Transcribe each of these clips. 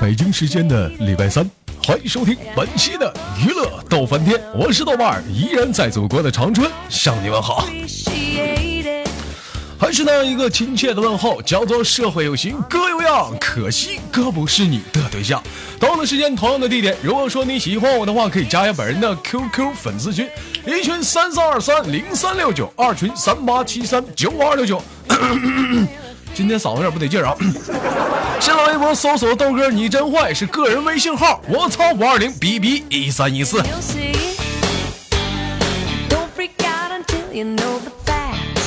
北京时间的礼拜三，欢迎收听本期的娱乐逗翻天，我是豆瓣儿，依然在祖国的长春向你们好。还是那样一个亲切的问候，叫做社会有型哥有样，可惜哥不是你的对象。同样的时间，同样的地点，如果说你喜欢我的话，可以加一下本人的 QQ 粉丝群，一群三三二三零三六九，二群三八七三九五二六九。今天嗓子有点不得劲儿啊！新浪微博搜索豆哥你真坏是个人微信号，我操五二零 B B 一三一四。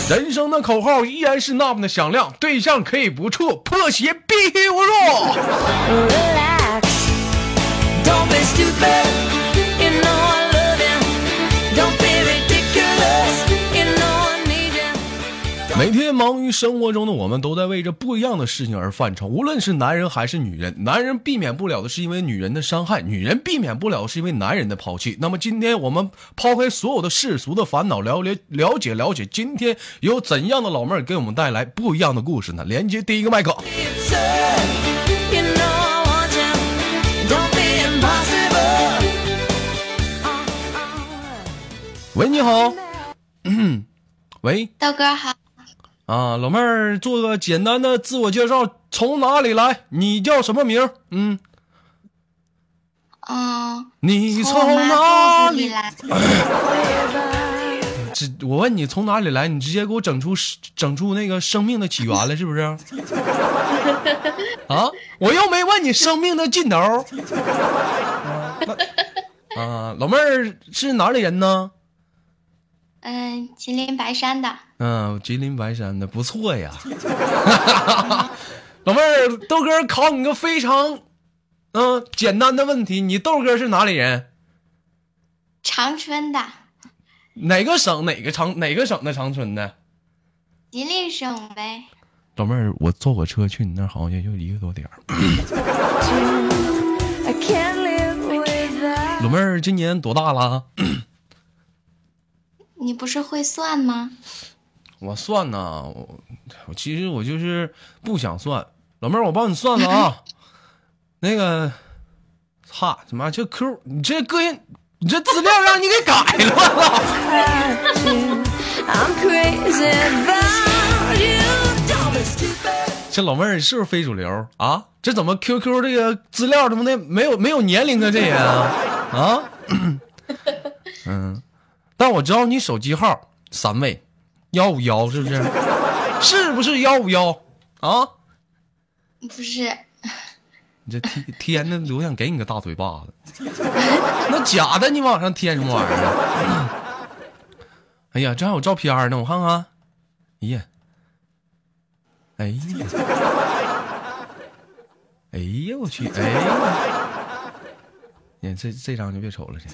人生的口号依然是那么的响亮，对象可以不处，破鞋必须无入。每天忙于生活中的我们，都在为着不一样的事情而犯愁。无论是男人还是女人，男人避免不了的是因为女人的伤害，女人避免不了是因为男人的抛弃。那么今天我们抛开所有的世俗的烦恼，了了了解了解，今天有怎样的老妹儿给我们带来不一样的故事呢？连接第一个麦克。喂，你好。嗯，喂，豆哥好。啊，老妹儿，做个简单的自我介绍，从哪里来？你叫什么名？嗯，啊，你从哪里来？这我问你从哪里来，你直接给我整出整出那个生命的起源了，是不是？啊，我又没问你生命的尽头。啊，老妹儿是哪里人呢？嗯，吉林白山的。嗯，吉林白山的不错呀。老妹儿，豆哥考你个非常嗯简单的问题，你豆哥是哪里人？长春的。哪个省？哪个长？哪个省的长春的？吉林省呗。老妹儿，我坐火车去你那儿好像也就一个多点儿。老妹儿今年多大了？你不是会算吗？我算呢，我其实我就是不想算。老妹儿，我帮你算算啊。那个，哈，怎么这 Q？你这个人，你这资料让你给改了。这老妹儿是不是非主流啊？这怎么 QQ 这个资料怎么的没有没有年龄啊这也啊？啊？嗯。但我知道你手机号三位，幺五幺是不是？是不是幺五幺啊？不是。你这天天的，我想给你个大嘴巴子。那假的，你往上添什么玩意儿？哎呀，这还有照片呢，我看看。哎呀，哎呀，哎呀，我去，哎呀，你这这张就别瞅了，这。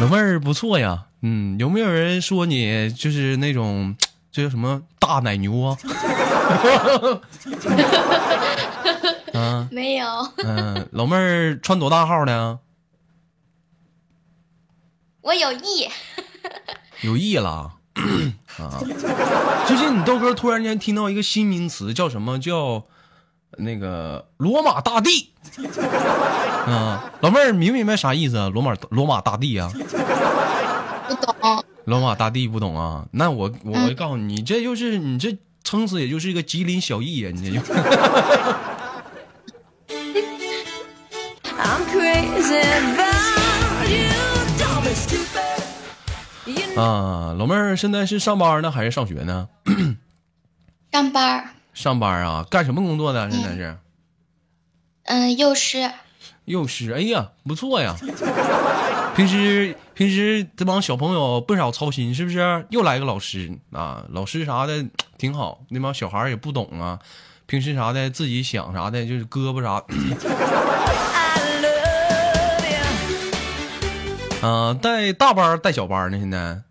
老妹儿不错呀，嗯，有没有人说你就是那种，这叫什么大奶牛啊？啊，没有。嗯，老妹儿穿多大号呢？我有意。有意了 啊！最近你豆哥突然间听到一个新名词，叫什么叫？那个罗马大帝，啊，老妹儿明不明白啥意思啊？罗马罗马大帝啊？不懂。罗马大帝不懂啊？那我我告诉你，你这就是你这撑死也就是一个吉林小艺呀，你这就。啊，老妹儿现在是上班呢还是上学呢？上班。上班啊，干什么工作的？现在是，嗯，幼师。幼师，哎呀，不错呀。平时平时这帮小朋友不少操心，是不是？又来个老师啊，老师啥的 挺好。那帮小孩也不懂啊，平时啥的自己想啥的，就是胳膊啥。啊，带大班带小班呢？现在。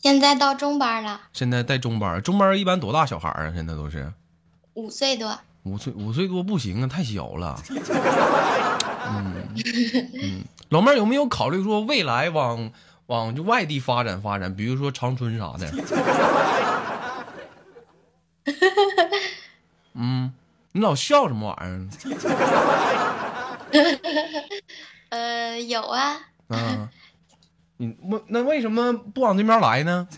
现在到中班了。现在带中班，中班一般多大小孩啊？现在都是五岁多。五岁五岁多不行啊，太小了。嗯嗯，老妹儿有没有考虑说未来往往就外地发展发展，比如说长春啥的。嗯，你老笑什么玩意儿？呃，有啊，啊，你为那为什么不往这边来呢？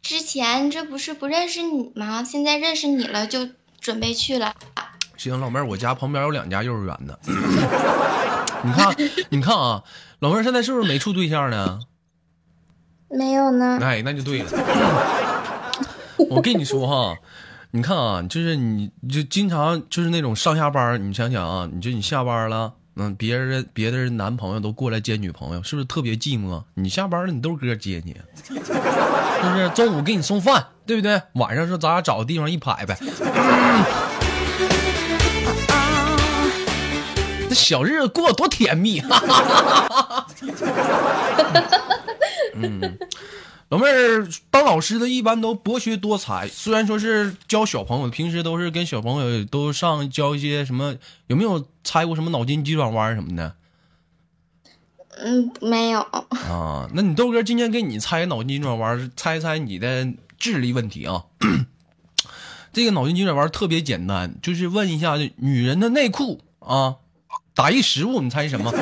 之前这不是不认识你吗？现在认识你了，就准备去了。行，老妹儿，我家旁边有两家幼儿园呢。你看，你看啊，老妹儿现在是不是没处对象呢？没有呢，哎，那就对了。我跟你说哈，你看啊，就是你就经常就是那种上下班，你想想啊，你就你下班了，嗯，别人别的人男朋友都过来接女朋友，是不是特别寂寞？你下班了，你豆哥接你，是不是？中午给你送饭，对不对？晚上说咱俩找个地方一拍呗。这小日子过得多甜蜜！嗯，老妹儿当老师的一般都博学多才，虽然说是教小朋友，平时都是跟小朋友都上教一些什么，有没有猜过什么脑筋急转弯什么的嗯，没有。啊？那你豆哥今天给你猜脑筋急转弯，猜猜你的智力问题啊？这个脑筋急转弯特别简单，就是问一下女人的内裤啊，打一食物，你猜什么？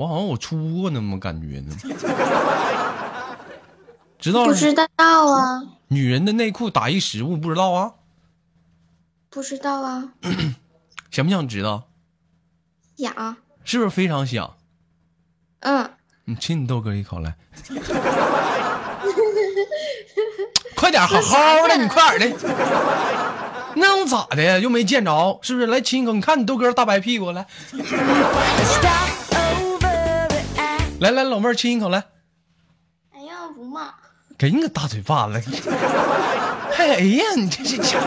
我好像我出过那么感觉呢，知道不知道啊，女人的内裤打一实物不知道啊？不知道啊，想不想知道？想，是不是非常想？嗯，你亲你豆哥一口来，快点，好好的，你快点的。那能咋的呀？又没见着，是不是？来亲一口，你看你豆哥大白屁股，来，来来，老妹儿亲一口来，哎呀，不嘛，给你个大嘴巴子，还 哎呀，你这这这，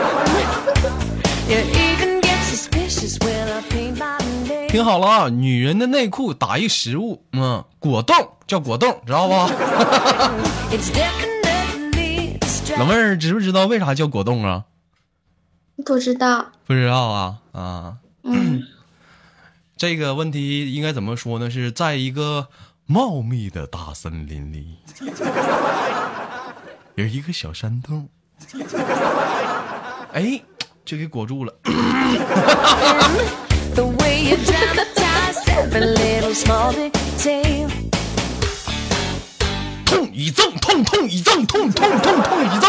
听好了啊，女人的内裤打一食物，嗯，果冻叫果冻，知道不？老妹儿知不知道为啥叫果冻啊？不知道，不知道啊啊，嗯，这个问题应该怎么说呢？是在一个茂密的大森林里，有一个小山洞，哎，就给裹住了。痛一阵，痛痛一阵，痛痛痛痛一阵。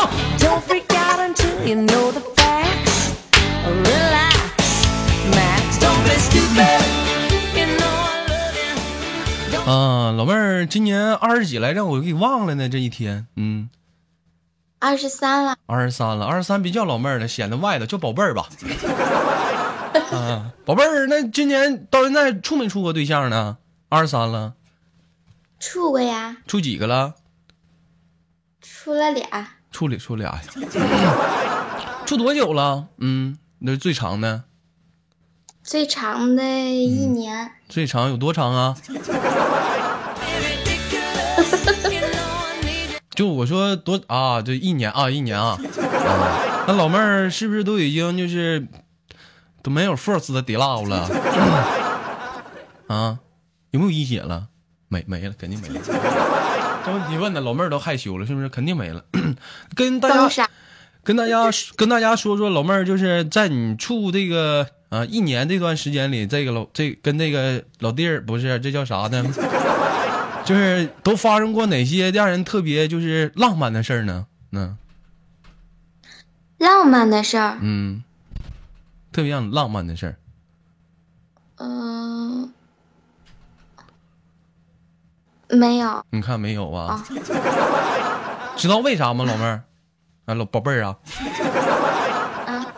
啊，老妹儿今年二十几来着，我给忘了呢。这一天，嗯，二十三了，二十三了，二十三别叫老妹儿了，显得外头叫宝贝儿吧。啊，宝贝儿，那今年到现在处没处过对象呢？二十三了，处过呀，处几个了？处了俩，处里处俩呀。处多久了？嗯，那是最长的，最长的一年，最长有多长啊？就我说多啊，就一年啊，一年啊。啊那老妹儿是不是都已经就是都没有 first 的 d 拉了？啊，有没有一血了？没没了，肯定没了。这问题问的老妹儿都害羞了，是不是？肯定没了。跟大家等啥？跟大家跟大家说说，老妹儿就是在你处这个啊一年这段时间里，这个老这跟那个老弟儿不是这叫啥呢？就是都发生过哪些让人特别就是浪漫的事儿呢？嗯浪漫的事儿，嗯，特别让你浪漫的事儿。嗯、没有你看没有啊？啊，知道为啥吗，老妹儿？啊，老宝贝儿啊，啊，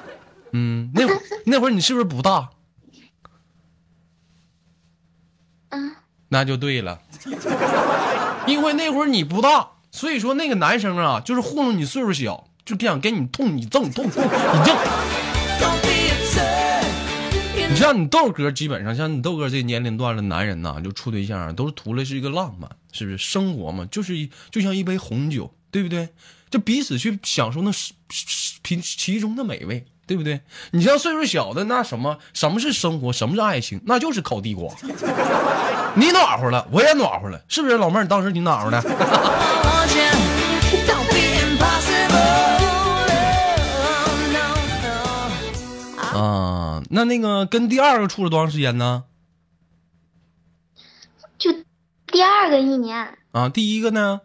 嗯，那会儿那会儿你是不是不大？嗯，那就对了，因为那会儿你不大，所以说那个男生啊，就是糊弄你岁数小，就想给你痛你挣痛痛你挣。你像你豆哥，基本上像你豆哥这年龄段的男人呐，就处对象啊都是图的是一个浪漫，是不是？生活嘛，就是一就像一杯红酒，对不对？就彼此去享受那其其中的美味，对不对？你像岁数小的那什么，什么是生活，什么是爱情，那就是烤地瓜。你暖和了，我也暖和了，是不是老妹儿？你当时你暖和的。啊，那那个跟第二个处了多长时间呢？就第二个一年，啊，第一个呢？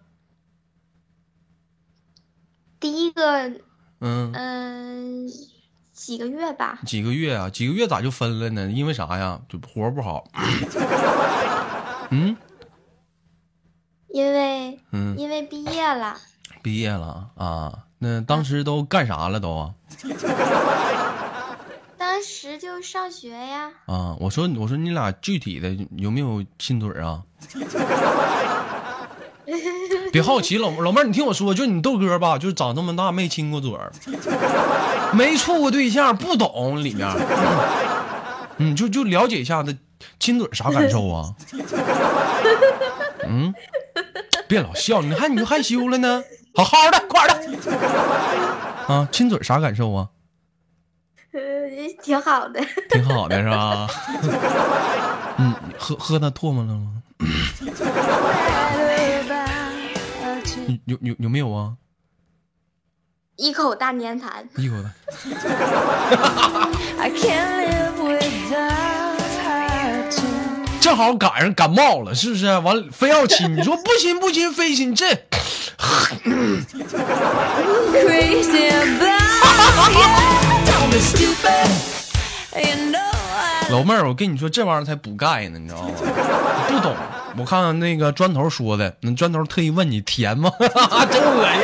第一个嗯，嗯、几个月吧，几个月啊？几个月咋就分了呢？因为啥呀？就活不好。嗯因为嗯，因为毕业了，毕业了啊？那当时都干啥了都啊？当时就上学呀，啊，我说我说你俩具体的有没有亲嘴啊？别好奇，老老妹儿，你听我说，就你豆哥吧，就是长这么大没亲过嘴儿，没处过对象，不懂里面。嗯，就就了解一下子亲嘴儿啥感受啊？嗯，别老笑，你看你就害羞了呢，好好的，快点的。啊，亲嘴儿啥感受啊？呃，挺好的。挺好的是吧？嗯，喝喝那唾沫了吗？有有有没有啊？一口大粘痰，一口大。正好赶上感冒了，是不是？完了非要亲，你说不亲不亲，非亲这。老妹儿，我跟你说，这玩意儿才补钙呢，你知道吗？不懂，我看看那个砖头说的，那砖头特意问你甜吗？真恶心。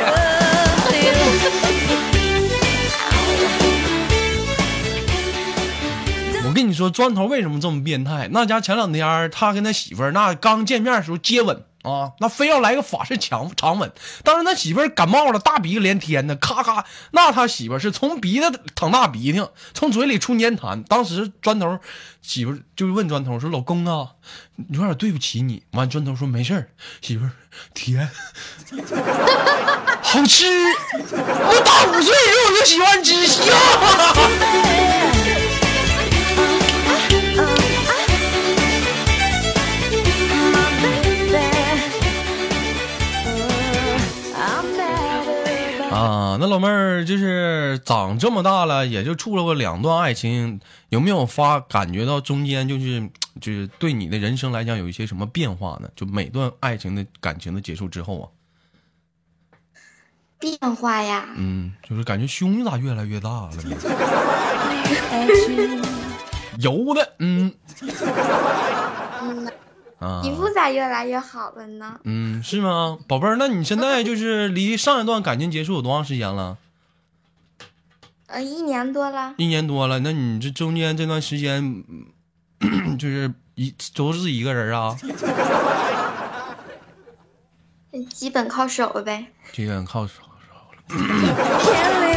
我跟你说，砖头为什么这么变态？那家前两天他跟他媳妇儿那刚见面的时候接吻啊，那非要来个法式强长吻。当时他媳妇感冒了，大鼻子连天的，咔咔，那他媳妇是从鼻子淌大鼻涕，从嘴里出粘痰。当时砖头媳妇儿就问砖头说：“老公啊，有点对不起你。”完，砖头说：“没事儿，媳妇儿甜，好吃。我打五岁时候我就喜欢吃香。”啊，那老妹儿就是长这么大了，也就处了过两段爱情，有没有发感觉到中间就是就是对你的人生来讲有一些什么变化呢？就每段爱情的感情的结束之后啊，变化呀，嗯，就是感觉胸咋越来越大了。呢？油的，嗯。嗯，啊，皮肤咋越来越好了呢？嗯，是吗，宝贝儿？那你现在就是离上一段感情结束有多长时间了？呃，一年多了，一年多了，那你这中间这段时间，嗯 就是一都是一个人啊？基本靠手呗。基本靠手手了。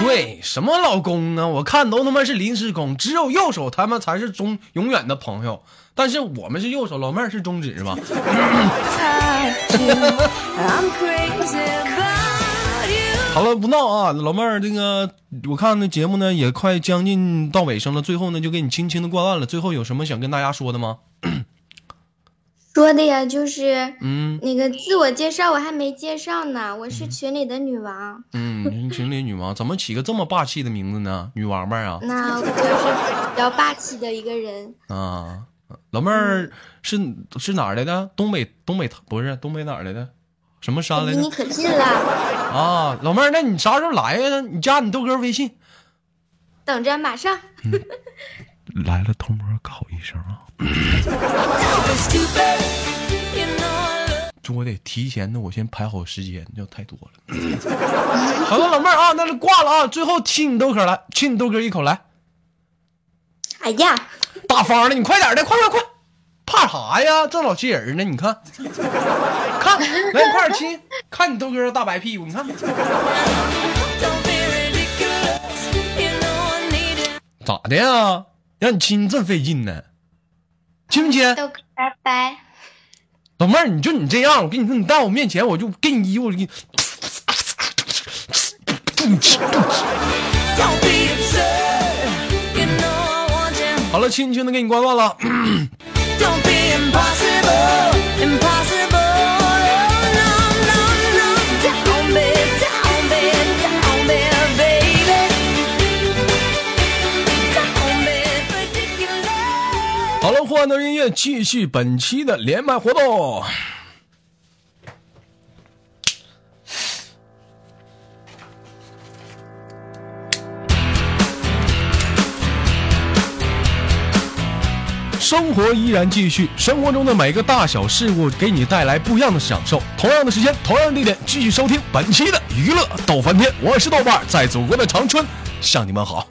对，什么老公呢？我看都他妈是临时工，只有右手他们才是中永远的朋友。但是我们是右手，老妹儿是中指是吧？好了，不闹啊，老妹儿，这个我看那节目呢也快将近到尾声了，最后呢就给你轻轻的挂断了。最后有什么想跟大家说的吗？说的呀，就是嗯那个自我介绍我还没介绍呢，我是群里的女王。嗯，群里女王怎么起个这么霸气的名字呢？女王八啊那我就是比较霸气的一个人。啊！老妹儿是是哪儿来的？东北东北不是东北哪儿来的？什么山来离你？可近了，啊，老妹儿，那你啥时候来呀？你加你豆哥微信。等着马上。来了，偷摸考一声啊！这我得提前的，我先排好时间，要太多了。好了，老妹儿啊，那就挂了啊。最后亲你豆哥来，亲你豆哥一口来，哎呀，大方的，你快点的，快快快，怕啥呀？这老气人呢，你看，看，来你快点亲，看你豆哥大白屁股，你看 咋的呀？让你亲这费劲呢，亲不亲？豆哥，拜拜。老妹儿，你就你这样，我跟你说，你到我面前，我就给你衣服，我给你。好了，轻轻的给你挂断了。Ridiculous. 好了，欢乐音乐继续本期的连麦活动。生活依然继续，生活中的每个大小事物给你带来不一样的享受。同样的时间，同样的地点，继续收听本期的娱乐逗翻天。我是豆瓣，在祖国的长春向你们好。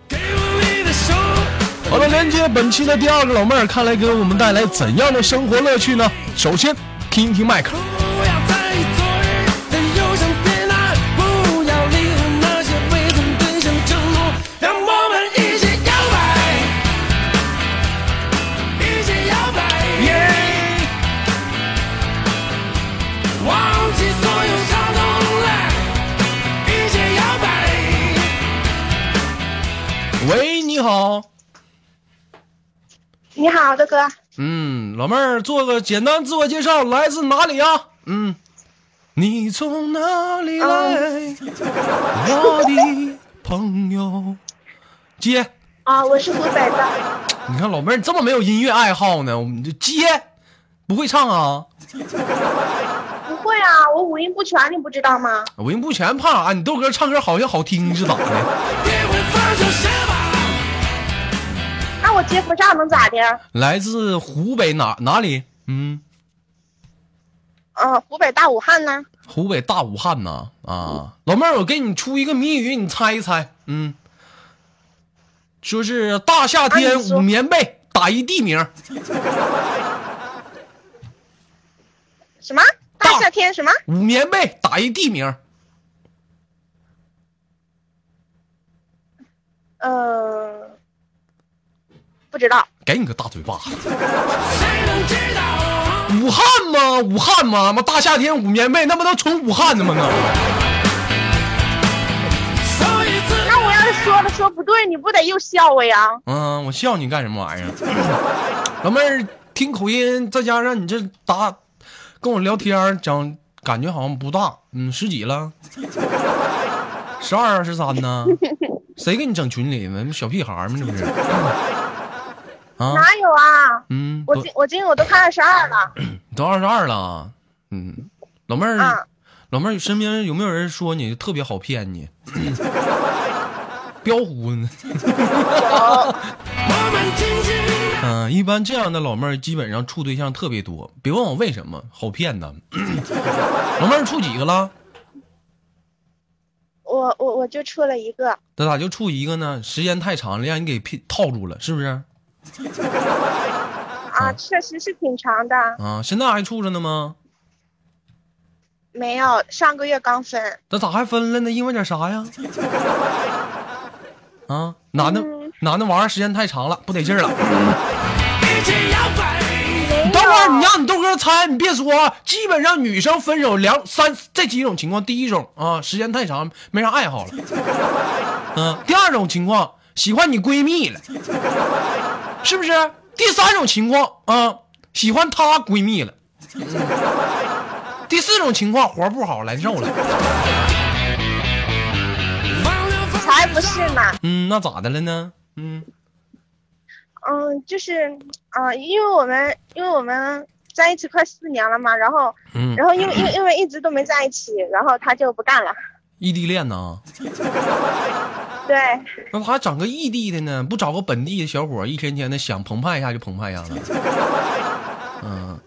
好了，连接本期的第二个老妹儿，看来给我们带来怎样的生活乐趣呢？首先，听一听麦克。你好，豆哥，嗯，老妹儿做个简单自我介绍，来自哪里呀？嗯，你从哪里来，我的朋友？接，啊，我是湖北的，你看老妹儿这么没有音乐爱好呢，我们就接，不会唱啊？不会啊，我五音不全，你不知道吗？五音不全怕啥？你豆哥唱歌好像好听是咋的？我接不上能咋的？来自湖北哪哪里？嗯，嗯、湖北大武汉呢？湖北大武汉呢。啊，老妹儿，我给你出一个谜语，你猜一猜。嗯，说是大夏天捂棉被打一地名。什么？大大夏天什么？捂棉被打一地名，呃，不知道。给你个大嘴巴？武汉吗？武汉吗？妈大夏天捂棉被，那不都纯武汉的吗？那我要是说了说不对，你不得又笑我呀？嗯，我笑你干什么玩意儿？老妹儿听口音，再加上你这答跟我聊天讲，感觉好像不大，嗯，十几了，十二十三呢？谁给你整群里呢？小屁孩儿吗？这不是？啊，哪有啊？嗯，我今我今我都快二十二了。都二十二了，嗯，老妹儿，啊老妹儿身边有没有人说你特别好骗你？彪呼呢？我们紧紧。嗯、一般这样的老妹儿基本上处对象特别多，别问我为什么，好骗呐。老妹儿处几个了？我我我就处了一个，那咋就处一个呢？时间太长了，让你给骗套住了，是不是？啊，确实是挺长的，啊，现在还处着呢吗？没有上个月刚分。那咋还分了呢？因为点啥呀？啊，男的嗯男的玩时间太长了，不得劲儿了。等会儿你，让你豆哥猜，你别说啊，基本上女生分手两三这几种情况，第一种啊，时间太长没啥爱好了，嗯、第二种情况喜欢你闺蜜了，是不是？第三种情况啊，喜欢她闺蜜了，嗯第四种情况活不好难受了，才不是呢。嗯，那咋的了呢？嗯嗯，就是，嗯、因为我们因为我们在一起快四年了嘛，然后嗯，然后因为因为因为一直都没在一起，然后他就不干了。异地恋呢？对，那咋还整个异地的呢？不找个本地的小伙，一天天的想澎湃一下就澎湃一下了。嗯，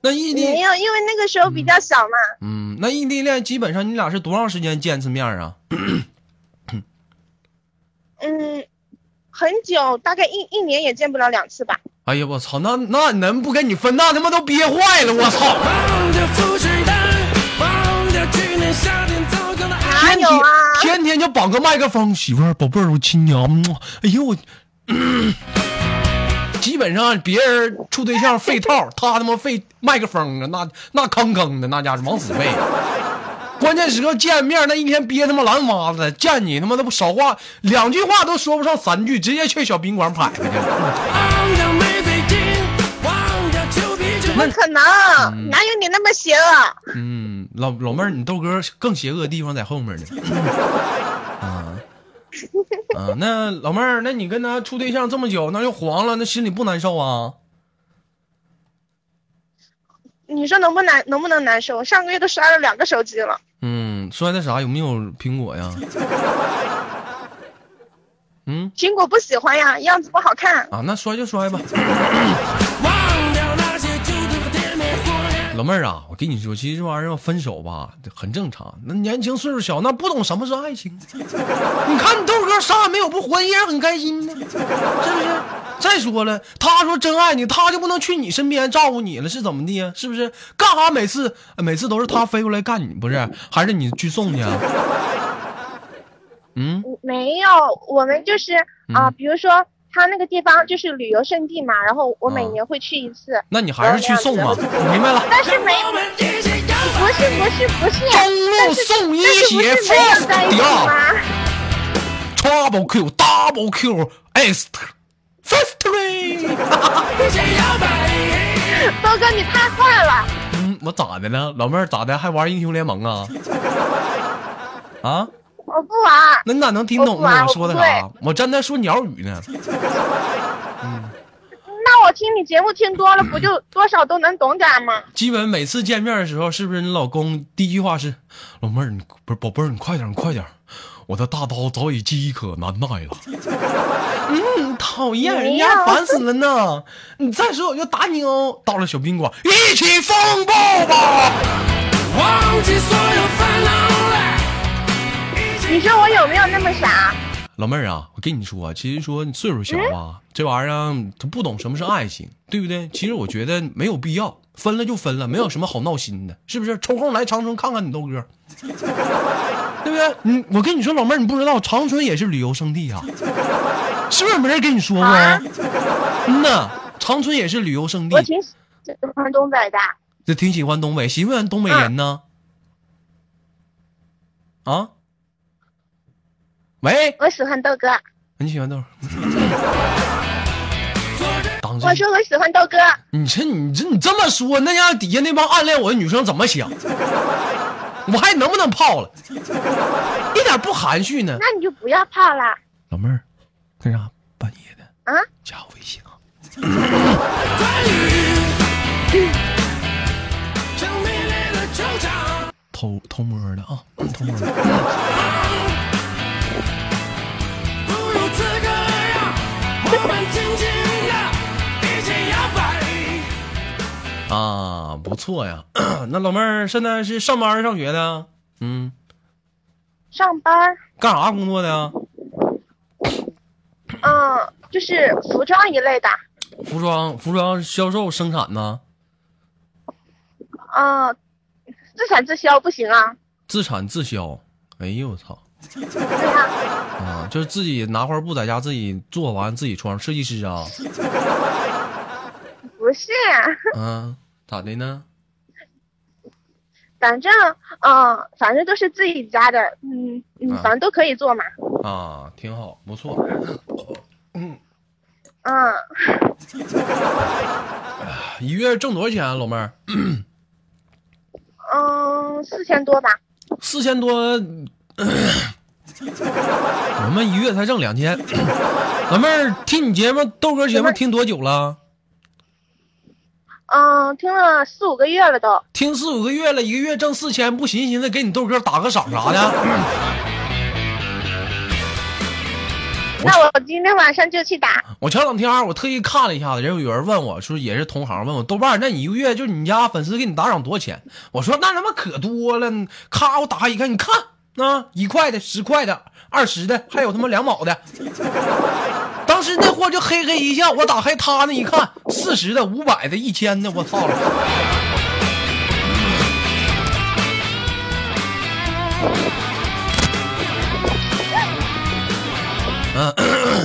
那异地没有，因为那个时候比较小嘛。嗯，那异地恋基本上你俩是多长时间见一次面啊？嗯，很久，大概一一年也见不了两次吧。哎呀，我操，那那能不跟你分？那他妈都憋坏了，我操！天。天天哪有啊？天天就绑个麦克风，媳妇儿，宝贝儿，我亲娘哎呦我，基本上别人处对象费套，他他妈费麦克风啊，那那坑坑的，那家伙往死费。关键时刻见面，那一天憋他妈蓝麻子，见你他妈的不少话，两句话都说不上三句，直接去小宾馆拍去了。忘掉没费劲，忘掉旧皮球。不可能，哪有你那么邪恶？嗯，老老妹儿，你豆哥更邪恶的地方在后面呢。啊啊，那老妹儿，那你跟他处对象这么久，那又黄了，那心里不难受啊？你说能不难能不能难受？上个月都摔了两个手机了。嗯，摔的啥？有没有苹果呀？嗯苹果不喜欢呀，样子不好看。啊，那摔就摔吧。老妹儿啊，我跟你说，其实这玩意儿要分手吧，很正常。那年轻岁数小，那不懂什么是爱情。你看你豆哥啥也没有，不活得依然很开心呢，是不是？再说了，他说真爱你，他就不能去你身边照顾你了，是怎么的呀？是不是？干哈每次每次都是他飞过来干你，不是？还是你去送去啊？嗯没有，我们就是啊、比如说他那个地方就是旅游胜地嘛，然后我每啊年会去一次。那你还是去送吧。我明白了，但是没不是不是不是，中路送一但是不血是没有在一起 first 吗？Trouble Q Double Q S Factory。一起摇摆。豆哥你太坏了，嗯，我咋的了？老妹儿咋的？还玩英雄联盟啊？啊？我不玩。那你咋能听懂呢？我说的啥？我正在说鸟语呢。嗯那我听你节目听多了，不就多少都能懂点吗？基本每次见面的时候，是不是你老公第一句话是：“老妹儿，你不是宝贝儿，你快点，你快点，我的大刀早已饥渴难耐了。”嗯，讨厌，人家烦死了呢。你再说我就打你哦。到了小宾馆，一起风暴吧。忘记所有烦恼来。你说我有没有那么傻？老妹儿啊，我跟你说，其实说你岁数小吧，这玩意儿啊他不懂什么是爱情，对不对？其实我觉得没有必要，分了就分了，没有什么好闹心的，是不是？抽空来长春看看你豆哥，对不对？你我跟你说，老妹儿，你不知道长春也是旅游胜地啊，是不是没人跟你说过？啊嗯呐，长春也是旅游胜地，我挺喜欢东北的。这挺喜欢东北，喜欢东北人呢？啊？喂，我喜欢豆哥，你喜欢豆？我说我喜欢豆哥，你这你这你这么说，那让底下那帮暗恋我的女生怎么想？我还能不能泡了？一点不含蓄呢。那你就不要泡了老妹儿，干啥半夜的？啊！加我微信啊！偷偷摸的啊，偷摸的。啊，不错呀。那老妹儿现在是上班上学的？嗯，上班，干啥工作的呀？嗯，就是服装一类的，服装服装销售生产呢？嗯，自产自销不行啊。自产自销。哎呦我操！啊，就是自己拿块布在家自己做完自己穿，设计师啊。不是，嗯，咋的呢？反正嗯，反正都是自己家的，嗯嗯啊，反正都可以做嘛。啊，挺好，不错。嗯，一月挣多少钱啊，老妹儿？嗯，四千多吧。四千多。我们一月才挣两千。老妹儿，听你节目豆哥节目听多久了？嗯，听了四五个月了都。听四五个月了，一个月挣四千，不寻思寻思给你豆哥打个赏啥的？那我今天晚上就去打。我前两天我特意看了一下子，人有人问我说，也是同行问我豆瓣，那你一个月就你家粉丝给你打赏多少钱？我说那他妈可多了，咔我打开一看，你看啊，一块的、十块的、二十的，还有他妈两毛的。是那货就嘿嘿一笑，我打开他那一看，四十的、五百的、一千的，我操了！嗯，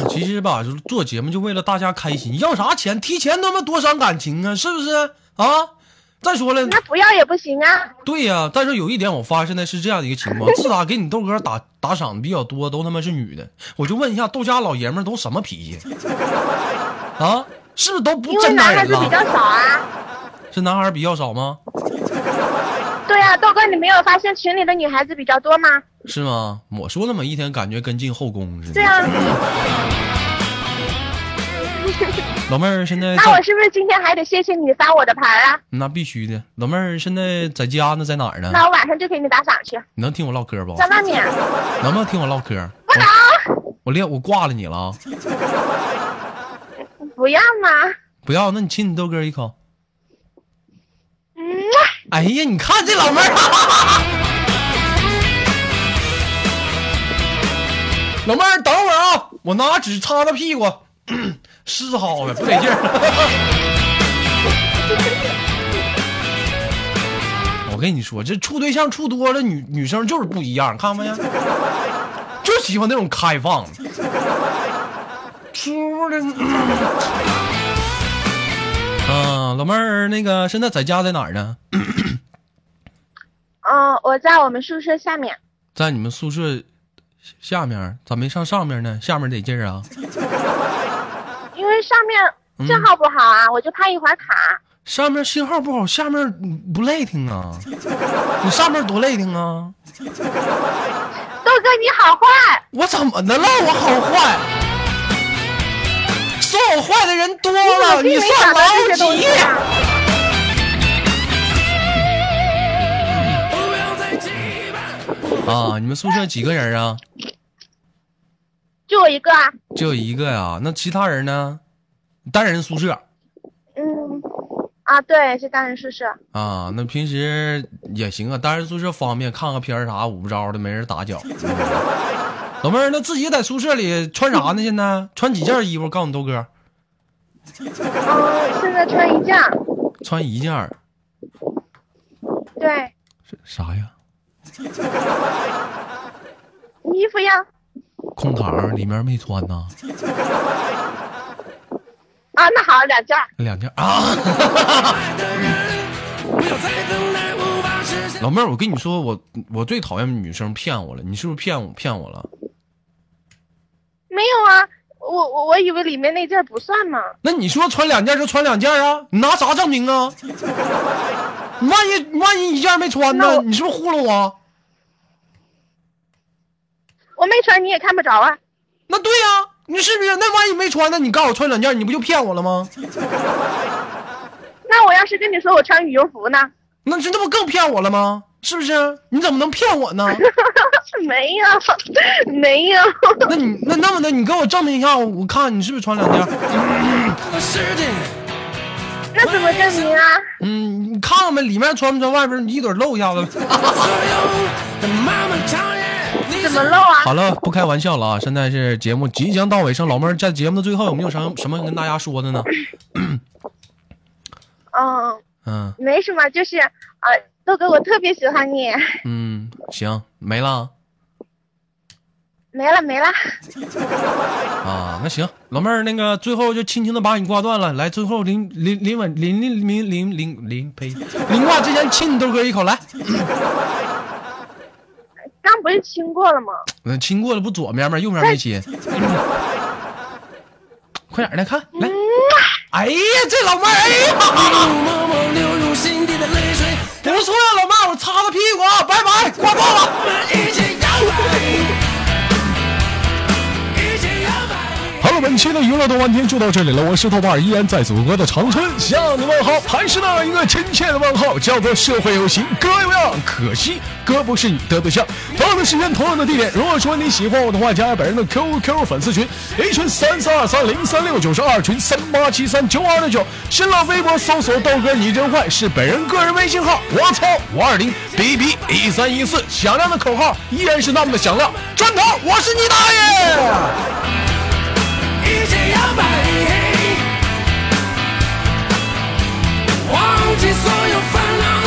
其实吧，就是做节目就为了大家开心，要啥钱？提钱他妈多伤感情啊，是不是啊？再说了，那不要也不行啊。对呀、但是有一点我发现的是这样的一个情况，自打给你豆哥打打赏的比较多，都他妈是女的。我就问一下，豆家老爷们都什么脾气 啊？是不是都不真男人男孩子比较？少啊。是男孩比较少吗？对啊，豆哥，你没有发现群里的女孩子比较多吗？是吗？我说那么一天，感觉跟进后宫似的。对啊，老妹儿现在那我，是不是今天还得谢谢你发我的牌啊？那必须的。老妹儿现在在家呢，在哪儿呢？那我晚上就给你打赏去，你能听我唠嗑不？在外面。能不能听我唠嗑？不能，我我连我挂了你了啊！不要嘛。不要，那你亲你豆哥一口。嗯，哎呀，你看这老妹儿，老妹儿，等会儿啊，我拿纸擦擦屁股，是好的，不得劲儿。我跟你说，这处对象处多了，女女生就是不一样，看没呀？就喜欢那种开放的，出的。嗯，老妹儿，那个现在在家在哪儿呢？嗯，我在我们宿舍下面。在你们宿舍下面，咋没上上面呢？下面得劲儿啊！因为上面信号不好啊，我就怕一会儿卡。上面信号不好，下面不累挺啊！你上面多累挺啊！豆哥你好坏，我怎么的了？我好坏？说我坏的人多了，你算老几？啊，你们宿舍几个人啊？就我一个啊。就有一个呀、那其他人呢？单人宿舍嗯，啊，对，是单人宿舍。啊？那平时也行啊，单人宿舍方便，看个片儿啥，捂不着的，没人打搅。老妹儿，那自己在宿舍里穿啥呢？现在穿几件衣服？告诉你豆哥，嗯，现在穿一件。穿一件对，是啥呀？衣服呀。空堂里面没穿呢，啊，那好，两件。两件啊。老妹儿，我跟你说，我我最讨厌女生骗我了，你是不是骗我骗我了？没有啊，我我我以为里面那件不算嘛。那你说穿两件就穿两件啊？你拿啥证明啊？你 万一万一一件没穿呢？你是不是糊弄我？我没穿，你也看不着啊。那对呀、你是不是？那万一没穿呢？你告诉我穿两件，你不就骗我了吗？那我要是跟你说我穿羽绒服呢？那这那不更骗我了吗？是不是？你怎么能骗我呢？没有，没有。那你那那么的，你给我证明一下，我看你是不是穿两件？那怎么证明啊？嗯，你看看呗，里面穿不穿，外边一盹露一下子。怎么漏啊？好了，不开玩笑了啊！现在是节目即将到尾声，老妹儿在节目的最后有没有什么什么跟大家说的呢？嗯，嗯没什么，就是啊，豆哥，我特别喜欢你。嗯，行，没了没了没了，啊。那行，老妹儿，那个最后就轻轻的把你挂断了。来，最后临临临吻临临临临临临呸，临挂之前亲你豆哥一口，来，刚不是亲过了吗？嗯，亲过了不左面吗？右面没亲。快点的看来。哎呀，这老妹儿，哎呀，不错呀，老妹儿，我擦擦屁股啊，拜拜，挂断了。本期的娱乐多半天就到这里了。我是豆瓣，依然在祖国的长春向你问好，还是那一个亲切的问候，叫做社会有型哥有样，可惜哥不是你的对象。同样的时间，同样的地点。如果说你喜欢我的话，加本人的 QQ 粉丝群，A 群三四二三零三六九十二群三八七三九二六九，新浪微博搜索豆哥你真坏是本人个人微信号，我操五二零 B B 一三一四，响亮的口号依然是那么的响亮，砖头我是你大爷。sonho fala.